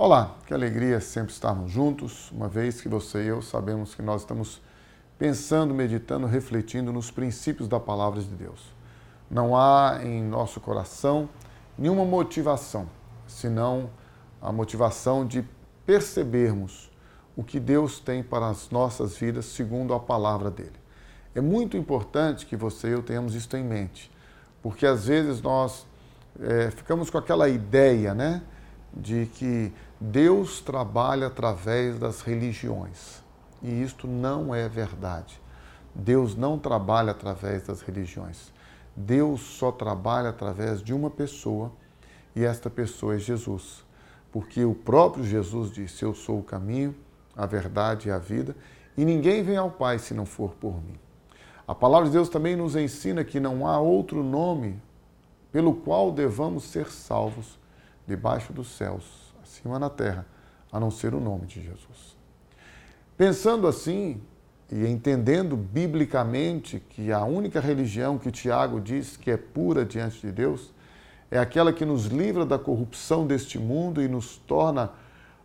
Olá, que alegria sempre estarmos juntos, uma vez que você e eu sabemos que nós estamos pensando, meditando, refletindo nos princípios da palavra de Deus. Não há em nosso coração nenhuma motivação, senão a motivação de percebermos o que Deus tem para as nossas vidas segundo a palavra dele. É muito importante que você e eu tenhamos isso em mente, porque às vezes nós é, ficamos com aquela ideia, né? De que Deus trabalha através das religiões. E isto não é verdade. Deus não trabalha através das religiões. Deus só trabalha através de uma pessoa e esta pessoa é Jesus. Porque o próprio Jesus disse: Eu sou o caminho, a verdade e a vida, e ninguém vem ao Pai se não for por mim. A palavra de Deus também nos ensina que não há outro nome pelo qual devamos ser salvos debaixo dos céus, acima na terra, a não ser o nome de Jesus. Pensando assim e entendendo biblicamente que a única religião que Tiago diz que é pura diante de Deus é aquela que nos livra da corrupção deste mundo e nos torna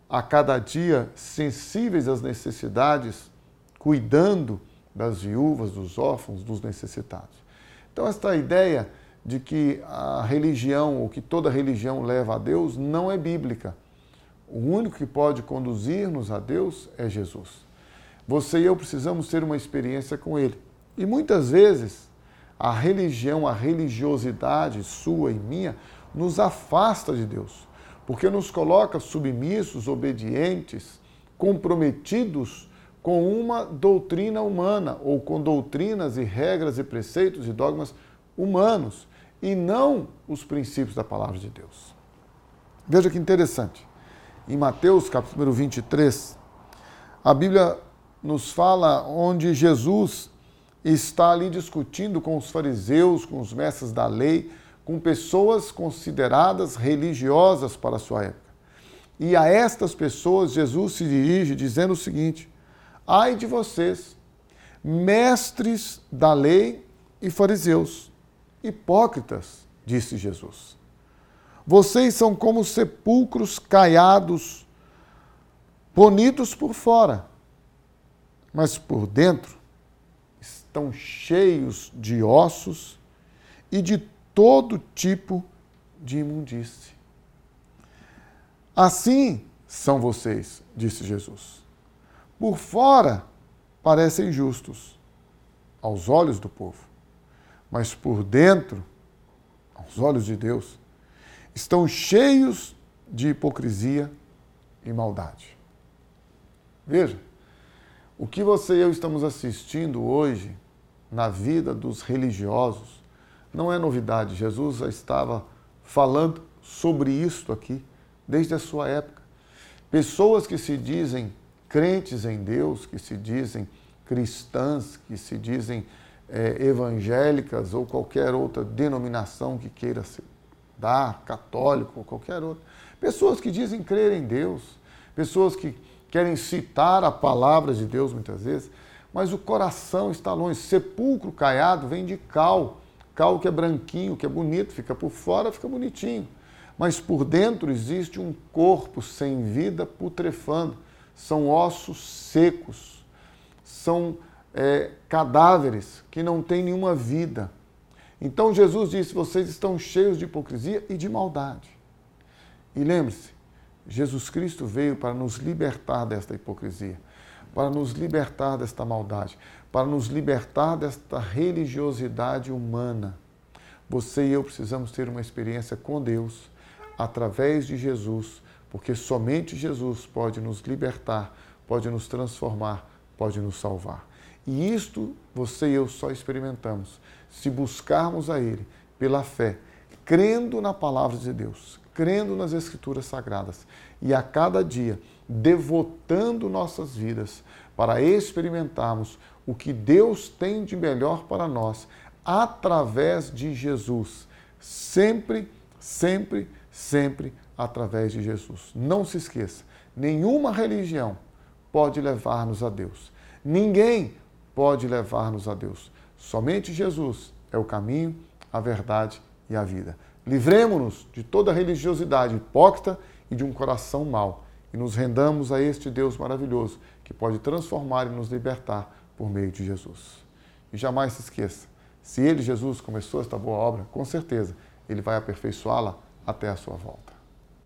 a cada dia sensíveis às necessidades, cuidando das viúvas, dos órfãos, dos necessitados. Então, esta ideia de que a religião, ou que toda religião leva a Deus, não é bíblica. O único que pode conduzir-nos a Deus é Jesus. Você e eu precisamos ter uma experiência com Ele. E muitas vezes a religião, a religiosidade sua e minha, nos afasta de Deus, porque nos coloca submissos, obedientes, comprometidos com uma doutrina humana ou com doutrinas e regras e preceitos e dogmas humanos e não os princípios da palavra de Deus. Veja que interessante. Em Mateus capítulo 23, a Bíblia nos fala onde Jesus está ali discutindo com os fariseus, com os mestres da lei, com pessoas consideradas religiosas para a sua época. E a estas pessoas Jesus se dirige dizendo o seguinte: Ai de vocês, mestres da lei e fariseus, Hipócritas, disse Jesus. Vocês são como sepulcros caiados, bonitos por fora, mas por dentro estão cheios de ossos e de todo tipo de imundície. Assim são vocês, disse Jesus. Por fora parecem justos aos olhos do povo mas por dentro, aos olhos de Deus, estão cheios de hipocrisia e maldade. Veja, o que você e eu estamos assistindo hoje na vida dos religiosos não é novidade. Jesus já estava falando sobre isto aqui desde a sua época. Pessoas que se dizem crentes em Deus, que se dizem cristãs, que se dizem é, evangélicas ou qualquer outra denominação que queira se dar, católico ou qualquer outra. Pessoas que dizem crer em Deus, pessoas que querem citar a palavra de Deus muitas vezes, mas o coração está longe. Sepulcro caiado vem de cal, cal que é branquinho, que é bonito, fica por fora, fica bonitinho. Mas por dentro existe um corpo sem vida putrefando. São ossos secos, são é, cadáveres que não têm nenhuma vida. Então Jesus disse: vocês estão cheios de hipocrisia e de maldade. E lembre-se, Jesus Cristo veio para nos libertar desta hipocrisia, para nos libertar desta maldade, para nos libertar desta religiosidade humana. Você e eu precisamos ter uma experiência com Deus através de Jesus, porque somente Jesus pode nos libertar, pode nos transformar, pode nos salvar. E isto você e eu só experimentamos se buscarmos a Ele pela fé, crendo na palavra de Deus, crendo nas Escrituras Sagradas e a cada dia devotando nossas vidas para experimentarmos o que Deus tem de melhor para nós através de Jesus. Sempre, sempre, sempre através de Jesus. Não se esqueça, nenhuma religião pode levar-nos a Deus. Ninguém pode levar-nos a Deus. Somente Jesus é o caminho, a verdade e a vida. Livremos-nos de toda religiosidade hipócrita e de um coração mau e nos rendamos a este Deus maravilhoso que pode transformar e nos libertar por meio de Jesus. E jamais se esqueça, se ele, Jesus, começou esta boa obra, com certeza ele vai aperfeiçoá-la até a sua volta.